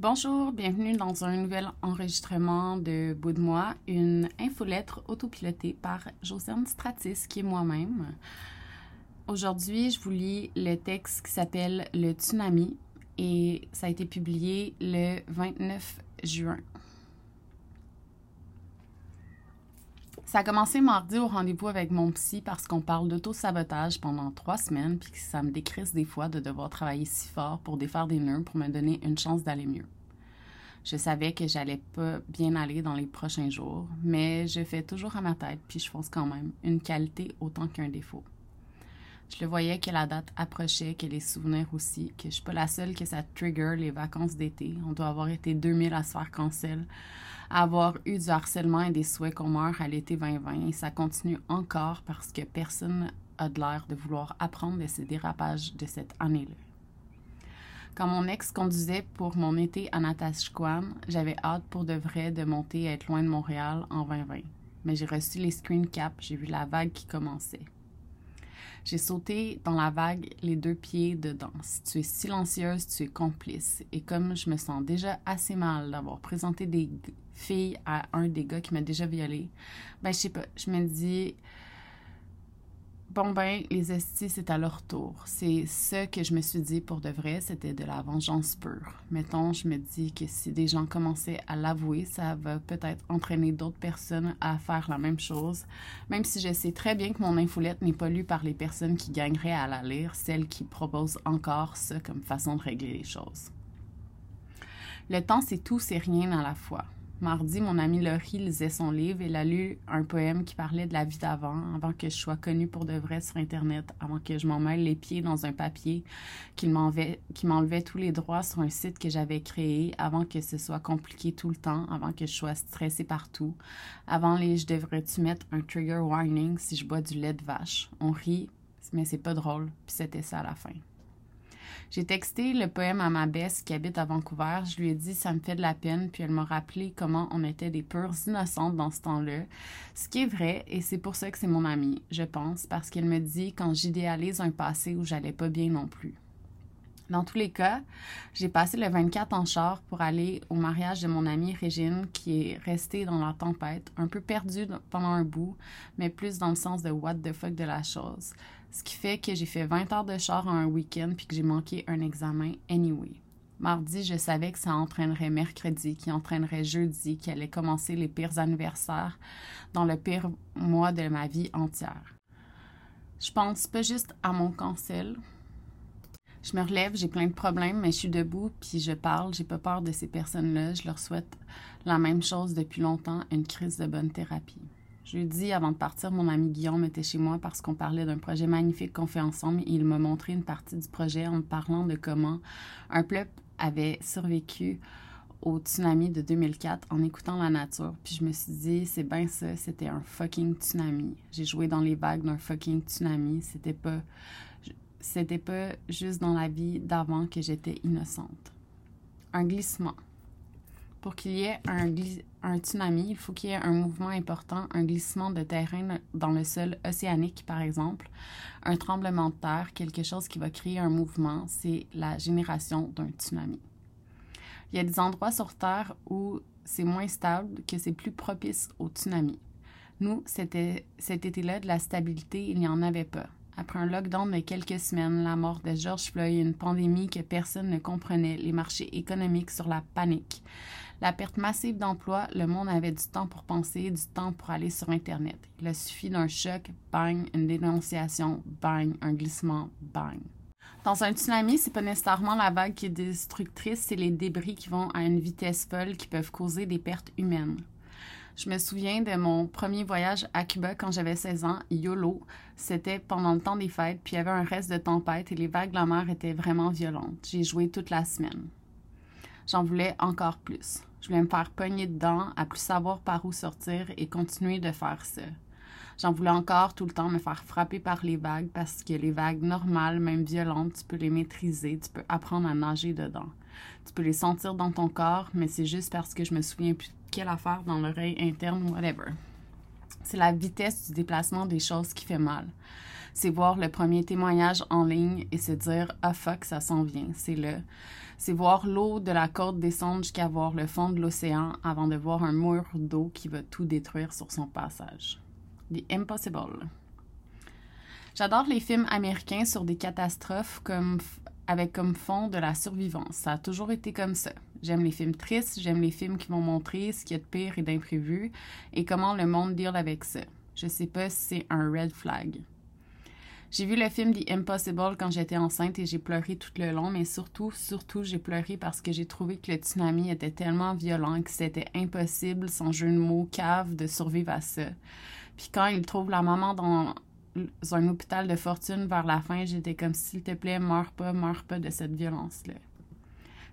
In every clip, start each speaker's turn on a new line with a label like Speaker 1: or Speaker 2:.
Speaker 1: Bonjour, bienvenue dans un nouvel enregistrement de Bout de moi, une infolettre autopilotée par Josiane Stratis, qui est moi-même. Aujourd'hui, je vous lis le texte qui s'appelle Le tsunami et ça a été publié le 29 juin. Ça a commencé mardi au rendez-vous avec mon psy parce qu'on parle d'auto-sabotage pendant trois semaines puis que ça me décrisse des fois de devoir travailler si fort pour défaire des nœuds pour me donner une chance d'aller mieux. Je savais que j'allais pas bien aller dans les prochains jours, mais je fais toujours à ma tête puis je fonce quand même, une qualité autant qu'un défaut. Je le voyais que la date approchait, que les souvenirs aussi, que je suis pas la seule que ça trigger les vacances d'été. On doit avoir été 2000 à se faire cancel avoir eu du harcèlement et des souhaits qu'on meurt à l'été 2020 et ça continue encore parce que personne a de l'air de vouloir apprendre de ces dérapages de cette année-là. Quand mon ex conduisait pour mon été à Natashquan, j'avais hâte pour de vrai de monter et être loin de Montréal en 2020. Mais j'ai reçu les screen caps, j'ai vu la vague qui commençait. J'ai sauté dans la vague les deux pieds dedans. Tu es silencieuse, tu es complice. Et comme je me sens déjà assez mal d'avoir présenté des filles à un des gars qui m'a déjà violée, ben je sais pas, je me dis bon ben les estis c'est à leur tour. C'est ce que je me suis dit pour de vrai, c'était de la vengeance pure. Mettons, je me dis que si des gens commençaient à l'avouer, ça va peut-être entraîner d'autres personnes à faire la même chose, même si je sais très bien que mon infolette n'est pas lue par les personnes qui gagneraient à la lire, celles qui proposent encore ça comme façon de régler les choses. Le temps, c'est tout, c'est rien à la fois. Mardi, mon amie Laurie lisait son livre. Elle a lu un poème qui parlait de la vie d'avant, avant que je sois connue pour de vrai sur Internet, avant que je m'en mêle les pieds dans un papier qui m'enlevait tous les droits sur un site que j'avais créé, avant que ce soit compliqué tout le temps, avant que je sois stressée partout, avant les je devrais-tu mettre un trigger warning si je bois du lait de vache. On rit, mais c'est pas drôle, puis c'était ça à la fin. J'ai texté le poème à ma besse qui habite à Vancouver. Je lui ai dit ça me fait de la peine, puis elle m'a rappelé comment on était des pures innocentes dans ce temps-là. Ce qui est vrai, et c'est pour ça que c'est mon amie, je pense, parce qu'elle me dit quand j'idéalise un passé où j'allais pas bien non plus. Dans tous les cas, j'ai passé le 24 en char pour aller au mariage de mon amie Régine qui est restée dans la tempête, un peu perdue pendant un bout, mais plus dans le sens de what the fuck de la chose. Ce qui fait que j'ai fait 20 heures de char en un week-end puis que j'ai manqué un examen anyway. Mardi, je savais que ça entraînerait mercredi, qui entraînerait jeudi, qui allait commencer les pires anniversaires dans le pire mois de ma vie entière. Je pense pas juste à mon cancel. Je me relève, j'ai plein de problèmes, mais je suis debout, puis je parle, j'ai pas peur de ces personnes-là. Je leur souhaite la même chose depuis longtemps, une crise de bonne thérapie. Jeudi, avant de partir, mon ami Guillaume était chez moi parce qu'on parlait d'un projet magnifique qu'on fait ensemble et il m'a montré une partie du projet en me parlant de comment un peuple avait survécu au tsunami de 2004 en écoutant la nature. Puis je me suis dit, c'est bien ça, c'était un fucking tsunami. J'ai joué dans les vagues d'un fucking tsunami. C'était pas, c'était pas juste dans la vie d'avant que j'étais innocente. Un glissement. Pour qu'il y ait un, un tsunami, il faut qu'il y ait un mouvement important, un glissement de terrain dans le sol océanique, par exemple, un tremblement de terre, quelque chose qui va créer un mouvement, c'est la génération d'un tsunami. Il y a des endroits sur Terre où c'est moins stable, que c'est plus propice au tsunami. Nous, cet été-là, de la stabilité, il n'y en avait pas. Après un lockdown de quelques semaines, la mort de George Floyd, une pandémie que personne ne comprenait, les marchés économiques sur la panique, la perte massive d'emplois, le monde avait du temps pour penser, du temps pour aller sur Internet. Il a suffi d'un choc, bang, une dénonciation, bang, un glissement, bang. Dans un tsunami, c'est pas nécessairement la vague qui est destructrice, c'est les débris qui vont à une vitesse folle qui peuvent causer des pertes humaines. Je me souviens de mon premier voyage à Cuba quand j'avais 16 ans, YOLO. C'était pendant le temps des fêtes, puis il y avait un reste de tempête et les vagues de la mer étaient vraiment violentes. J'ai joué toute la semaine. J'en voulais encore plus. Je voulais me faire pogner dedans, à plus savoir par où sortir et continuer de faire ça. J'en voulais encore tout le temps me faire frapper par les vagues parce que les vagues normales, même violentes, tu peux les maîtriser, tu peux apprendre à nager dedans. Tu peux les sentir dans ton corps, mais c'est juste parce que je me souviens plus quelle affaire dans l'oreille interne, whatever. C'est la vitesse du déplacement des choses qui fait mal. C'est voir le premier témoignage en ligne et se dire Ah fuck, ça s'en vient. C'est le. C'est voir l'eau de la côte descendre jusqu'à voir le fond de l'océan avant de voir un mur d'eau qui va tout détruire sur son passage. The Impossible. J'adore les films américains sur des catastrophes comme avec comme fond de la survivance. Ça a toujours été comme ça. J'aime les films tristes, j'aime les films qui vont montrer ce qu'il y a de pire et d'imprévu et comment le monde deal avec ça. Je sais pas si c'est un red flag. J'ai vu le film The Impossible quand j'étais enceinte et j'ai pleuré tout le long, mais surtout, surtout, j'ai pleuré parce que j'ai trouvé que le tsunami était tellement violent que c'était impossible, sans jeu de mots, cave, de survivre à ça. Puis quand il trouve la maman dans un hôpital de fortune vers la fin, j'étais comme s'il te plaît, meurs pas, meurs pas de cette violence-là.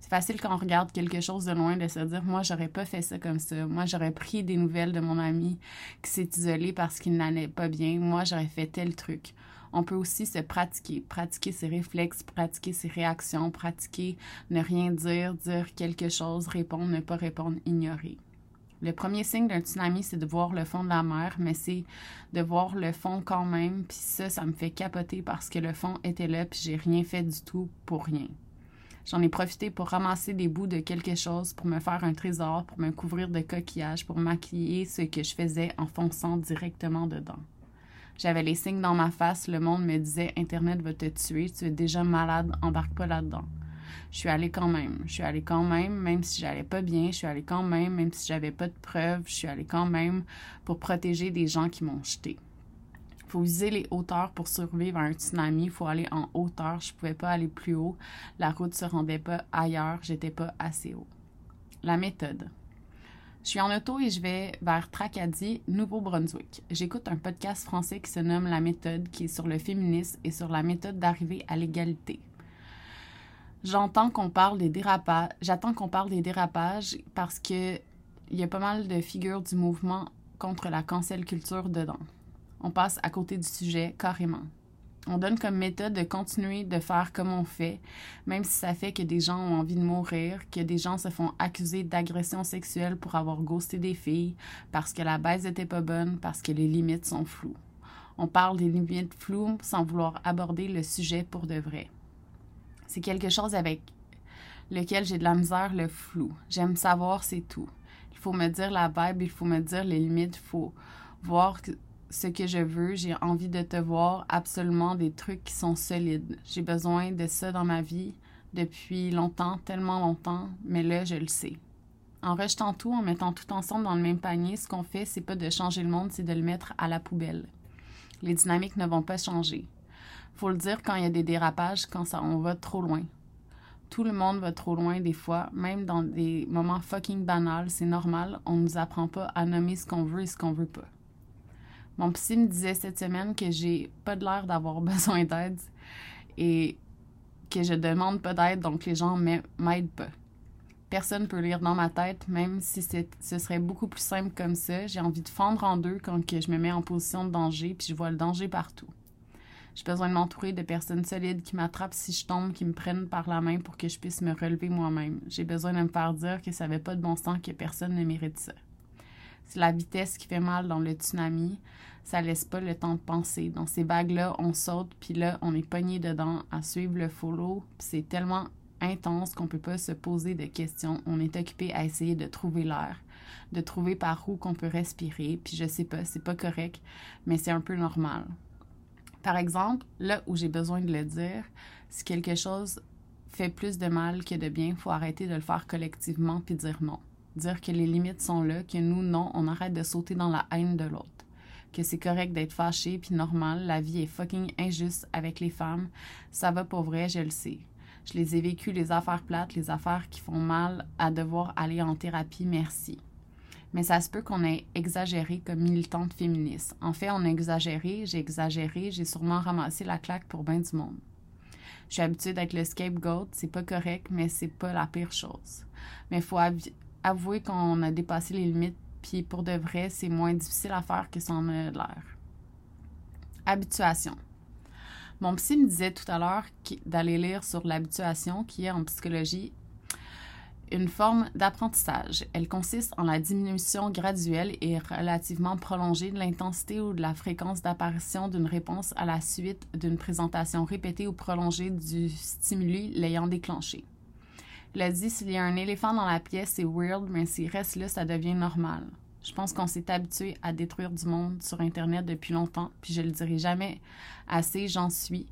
Speaker 1: C'est facile quand on regarde quelque chose de loin de se dire moi j'aurais pas fait ça comme ça. Moi j'aurais pris des nouvelles de mon ami qui s'est isolé parce qu'il n'allait pas bien. Moi j'aurais fait tel truc on peut aussi se pratiquer, pratiquer ses réflexes, pratiquer ses réactions, pratiquer ne rien dire, dire quelque chose, répondre, ne pas répondre, ignorer. Le premier signe d'un tsunami, c'est de voir le fond de la mer, mais c'est de voir le fond quand même, puis ça, ça me fait capoter parce que le fond était là, puis j'ai rien fait du tout pour rien. J'en ai profité pour ramasser des bouts de quelque chose, pour me faire un trésor, pour me couvrir de coquillages, pour maquiller ce que je faisais en fonçant directement dedans. J'avais les signes dans ma face. Le monde me disait Internet va te tuer. Tu es déjà malade. Embarque pas là-dedans. Je suis allée quand même. Je suis allée quand même, même si j'allais pas bien. Je suis allée quand même, même si j'avais pas de preuves. Je suis allée quand même pour protéger des gens qui m'ont jeté. Faut viser les hauteurs pour survivre à un tsunami. Faut aller en hauteur. Je pouvais pas aller plus haut. La route se rendait pas ailleurs. J'étais pas assez haut. La méthode. Je suis en auto et je vais vers Tracadie, Nouveau-Brunswick. J'écoute un podcast français qui se nomme La méthode, qui est sur le féminisme et sur la méthode d'arriver à l'égalité. J'entends qu'on parle des dérapages. J'attends qu'on parle des dérapages parce que il y a pas mal de figures du mouvement contre la cancel culture dedans. On passe à côté du sujet carrément. On donne comme méthode de continuer de faire comme on fait, même si ça fait que des gens ont envie de mourir, que des gens se font accuser d'agression sexuelle pour avoir ghosté des filles, parce que la baisse était pas bonne, parce que les limites sont floues. On parle des limites floues sans vouloir aborder le sujet pour de vrai. C'est quelque chose avec lequel j'ai de la misère, le flou. J'aime savoir, c'est tout. Il faut me dire la vibe, il faut me dire les limites, il faut voir ce que je veux. J'ai envie de te voir absolument des trucs qui sont solides. J'ai besoin de ça dans ma vie depuis longtemps, tellement longtemps, mais là, je le sais. En rejetant tout, en mettant tout ensemble dans le même panier, ce qu'on fait, c'est pas de changer le monde, c'est de le mettre à la poubelle. Les dynamiques ne vont pas changer. Faut le dire quand il y a des dérapages, quand ça, on va trop loin. Tout le monde va trop loin des fois, même dans des moments fucking banals, c'est normal, on nous apprend pas à nommer ce qu'on veut et ce qu'on veut pas. Mon psy me disait cette semaine que j'ai pas de l'air d'avoir besoin d'aide et que je demande pas d'aide, donc les gens m'aident pas. Personne peut lire dans ma tête, même si ce serait beaucoup plus simple comme ça. J'ai envie de fendre en deux quand que je me mets en position de danger, puis je vois le danger partout. J'ai besoin de m'entourer de personnes solides qui m'attrapent si je tombe, qui me prennent par la main pour que je puisse me relever moi-même. J'ai besoin de me faire dire que ça n'avait pas de bon sens, que personne ne mérite ça. C'est la vitesse qui fait mal dans le tsunami. Ça laisse pas le temps de penser. Dans ces vagues-là, on saute, puis là, on est pogné dedans à suivre le follow. C'est tellement intense qu'on peut pas se poser de questions. On est occupé à essayer de trouver l'air, de trouver par où qu'on peut respirer. Puis je sais pas, c'est pas correct, mais c'est un peu normal. Par exemple, là où j'ai besoin de le dire, si quelque chose fait plus de mal que de bien, il faut arrêter de le faire collectivement puis dire non dire que les limites sont là, que nous, non, on arrête de sauter dans la haine de l'autre. Que c'est correct d'être fâché, puis normal, la vie est fucking injuste avec les femmes. Ça va pour vrai, je le sais. Je les ai vécues, les affaires plates, les affaires qui font mal à devoir aller en thérapie, merci. Mais ça se peut qu'on ait exagéré comme militante féministe. En fait, on a exagéré, j'ai exagéré, j'ai sûrement ramassé la claque pour bien du monde. Je suis habituée d'être le scapegoat, c'est pas correct, mais c'est pas la pire chose. Mais il faut avouer qu'on a dépassé les limites, puis pour de vrai, c'est moins difficile à faire que ça en a l'air. Habituation. Mon psy me disait tout à l'heure d'aller lire sur l'habituation, qui est en psychologie une forme d'apprentissage. Elle consiste en la diminution graduelle et relativement prolongée de l'intensité ou de la fréquence d'apparition d'une réponse à la suite d'une présentation répétée ou prolongée du stimuli l'ayant déclenché. Il a dit s'il y a un éléphant dans la pièce, c'est weird, mais s'il reste là, ça devient normal. Je pense qu'on s'est habitué à détruire du monde sur Internet depuis longtemps, puis je le dirai jamais assez, j'en suis,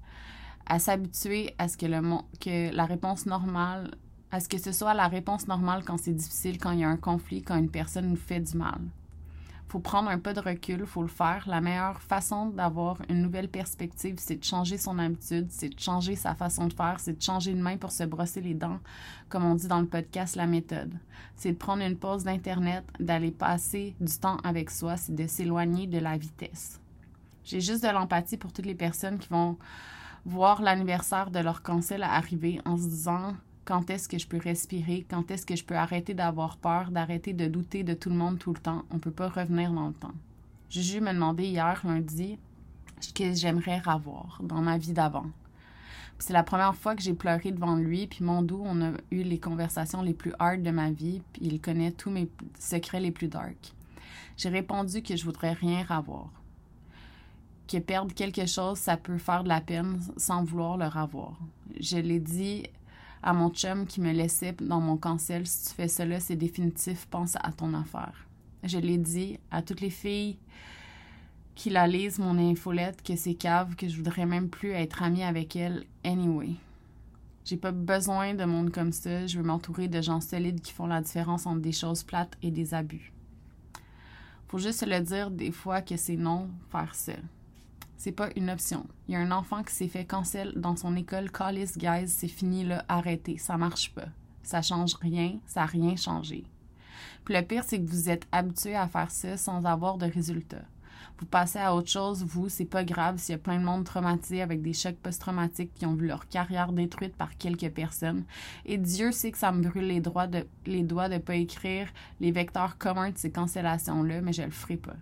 Speaker 1: à s'habituer à ce que, le, que la réponse normale à ce que ce soit la réponse normale quand c'est difficile, quand il y a un conflit, quand une personne nous fait du mal. Faut prendre un peu de recul, faut le faire. La meilleure façon d'avoir une nouvelle perspective, c'est de changer son habitude, c'est de changer sa façon de faire, c'est de changer de main pour se brosser les dents, comme on dit dans le podcast La méthode. C'est de prendre une pause d'Internet, d'aller passer du temps avec soi, c'est de s'éloigner de la vitesse. J'ai juste de l'empathie pour toutes les personnes qui vont voir l'anniversaire de leur cancel arriver en se disant quand est-ce que je peux respirer? Quand est-ce que je peux arrêter d'avoir peur, d'arrêter de douter de tout le monde tout le temps? On ne peut pas revenir dans le temps. Juju m'a demandé hier, lundi, ce que j'aimerais avoir dans ma vie d'avant. C'est la première fois que j'ai pleuré devant lui, puis mon doux, on a eu les conversations les plus hard de ma vie, puis il connaît tous mes secrets les plus dark. J'ai répondu que je voudrais rien avoir. Que perdre quelque chose, ça peut faire de la peine sans vouloir le avoir. Je l'ai dit à mon chum qui me laissait dans mon cancel, si tu fais cela, c'est définitif, pense à ton affaire. Je l'ai dit à toutes les filles qui la lisent, mon infolette, que c'est cave, que je voudrais même plus être amie avec elle anyway. J'ai pas besoin de monde comme ça, je veux m'entourer de gens solides qui font la différence entre des choses plates et des abus. Faut juste se le dire des fois que c'est non faire ça. C'est pas une option. Il y a un enfant qui s'est fait cancel dans son école. Callis, guys, c'est fini, là, arrêtez. Ça marche pas. Ça change rien. Ça n'a rien changé. Puis le pire, c'est que vous êtes habitué à faire ça sans avoir de résultats. Vous passez à autre chose, vous, c'est pas grave s'il y a plein de monde traumatisé avec des chocs post-traumatiques qui ont vu leur carrière détruite par quelques personnes. Et Dieu sait que ça me brûle les, doigts de, les doigts de pas écrire les vecteurs communs de ces cancellations-là, mais je le ferai pas.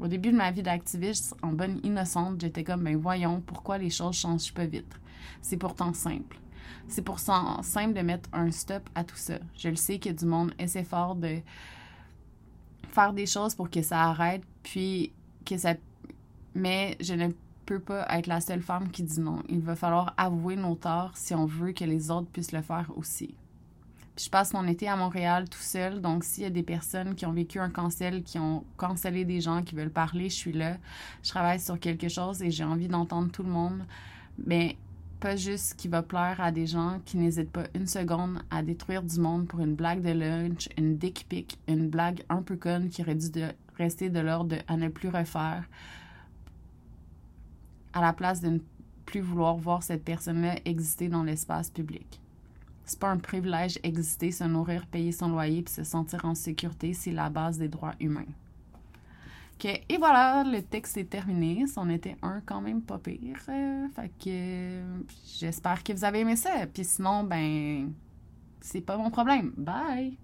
Speaker 1: Au début de ma vie d'activiste, en bonne innocente, j'étais comme, ben voyons, pourquoi les choses changent pas vite? C'est pourtant simple. C'est pourtant simple de mettre un stop à tout ça. Je le sais que du monde essaie fort de faire des choses pour que ça arrête, puis que ça. Mais je ne peux pas être la seule femme qui dit non. Il va falloir avouer nos torts si on veut que les autres puissent le faire aussi je passe mon été à Montréal tout seul. Donc, s'il y a des personnes qui ont vécu un cancel, qui ont cancellé des gens, qui veulent parler, je suis là. Je travaille sur quelque chose et j'ai envie d'entendre tout le monde. Mais pas juste qui va plaire à des gens qui n'hésitent pas une seconde à détruire du monde pour une blague de lunch, une dick pic, une blague un peu conne qui aurait dû rester de l'ordre à ne plus refaire à la place de ne plus vouloir voir cette personne-là exister dans l'espace public. C'est pas un privilège exister, se nourrir, payer son loyer puis se sentir en sécurité, c'est la base des droits humains. OK, et voilà, le texte est terminé. C'en était un quand même pas pire. Euh, fait que j'espère que vous avez aimé ça. Puis sinon, ben, c'est pas mon problème. Bye!